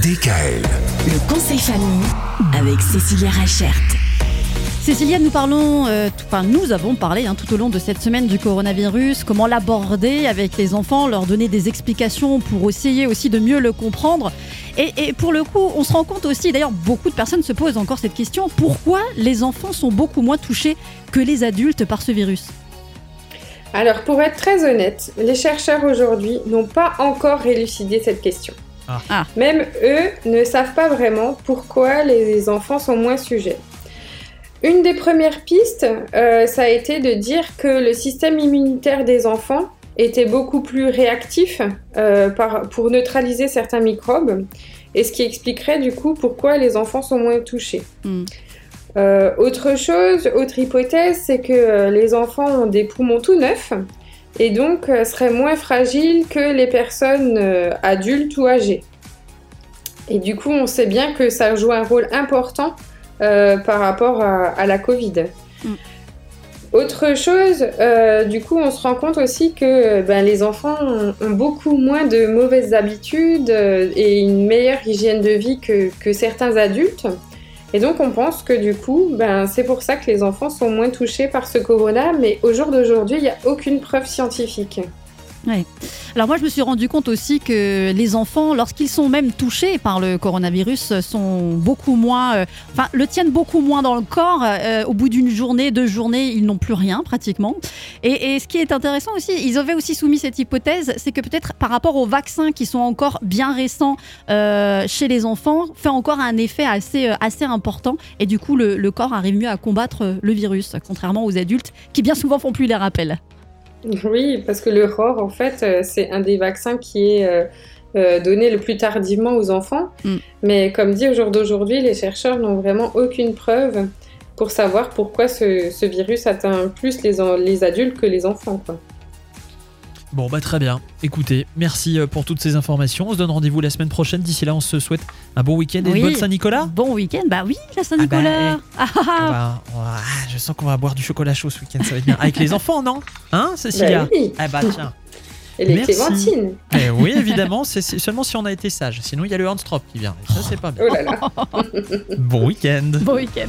DKL. Le conseil famille avec Cécilia Rachert. Cécilia, nous parlons, euh, tout- enfin nous avons parlé hein, tout au long de cette semaine du coronavirus, comment l'aborder avec les enfants, leur donner des explications pour essayer aussi de mieux le comprendre. Et, et pour le coup, on se rend compte aussi, d'ailleurs beaucoup de personnes se posent encore cette question, pourquoi les enfants sont beaucoup moins touchés que les adultes par ce virus? Alors, pour être très honnête, les chercheurs aujourd'hui n'ont pas encore élucidé cette question. Ah. Ah. Même eux ne savent pas vraiment pourquoi les enfants sont moins sujets. Une des premières pistes, euh, ça a été de dire que le système immunitaire des enfants était beaucoup plus réactif euh, par- pour neutraliser certains microbes, et ce qui expliquerait du coup pourquoi les enfants sont moins touchés. Hmm. Euh, autre chose, autre hypothèse, c'est que les enfants ont des poumons tout neufs et donc euh, seraient moins fragiles que les personnes euh, adultes ou âgées. Et du coup, on sait bien que ça joue un rôle important euh, par rapport à, à la Covid. Mm. Autre chose, euh, du coup, on se rend compte aussi que ben, les enfants ont, ont beaucoup moins de mauvaises habitudes et une meilleure hygiène de vie que, que certains adultes. Et donc, on pense que du coup, ben, c'est pour ça que les enfants sont moins touchés par ce corona, mais au jour d'aujourd'hui, il n'y a aucune preuve scientifique. Alors moi, je me suis rendu compte aussi que les enfants, lorsqu'ils sont même touchés par le coronavirus, sont beaucoup moins, euh, enfin, le tiennent beaucoup moins dans le corps. Euh, au bout d'une journée, deux journées, ils n'ont plus rien pratiquement. Et, ce qui est intéressant aussi, ils avaient aussi soumis cette hypothèse, c'est que peut-être par rapport aux vaccins qui sont encore bien récents euh, chez les enfants, fait encore un effet assez, assez important. Et du coup, le, le corps arrive mieux à combattre le virus, contrairement aux adultes qui bien souvent font plus les rappels. Oui, parce que le ROR, en fait, euh, c'est un des vaccins qui est euh, euh, donné le plus tardivement aux enfants. Mm. Mais comme dit au jour d'aujourd'hui, les chercheurs n'ont vraiment aucune preuve pour savoir pourquoi ce, ce virus atteint plus les, adultes que les enfants. Quoi. Bon, bah très bien. Écoutez, merci euh, pour toutes ces informations. On se donne rendez-vous la semaine prochaine. D'ici là, on se souhaite un bon week-end et une bonne Saint-Nicolas. Bon week-end, bah oui, la Ah bah, Saint-Nicolas. Ah, ah, ah. ah, je sens qu'on va boire du chocolat chaud ce week-end, ça va être bien. Avec les enfants, non? Hein, Cécilia? Bah oui, Ah bah tiens. et les Merci. clémentines. Eh oui, évidemment, c'est c'est seulement si on a été sage. Sinon, il y a le handstrop qui vient. Et ça, c'est pas bien. Oh là là. Bon week-end. Bon week-end.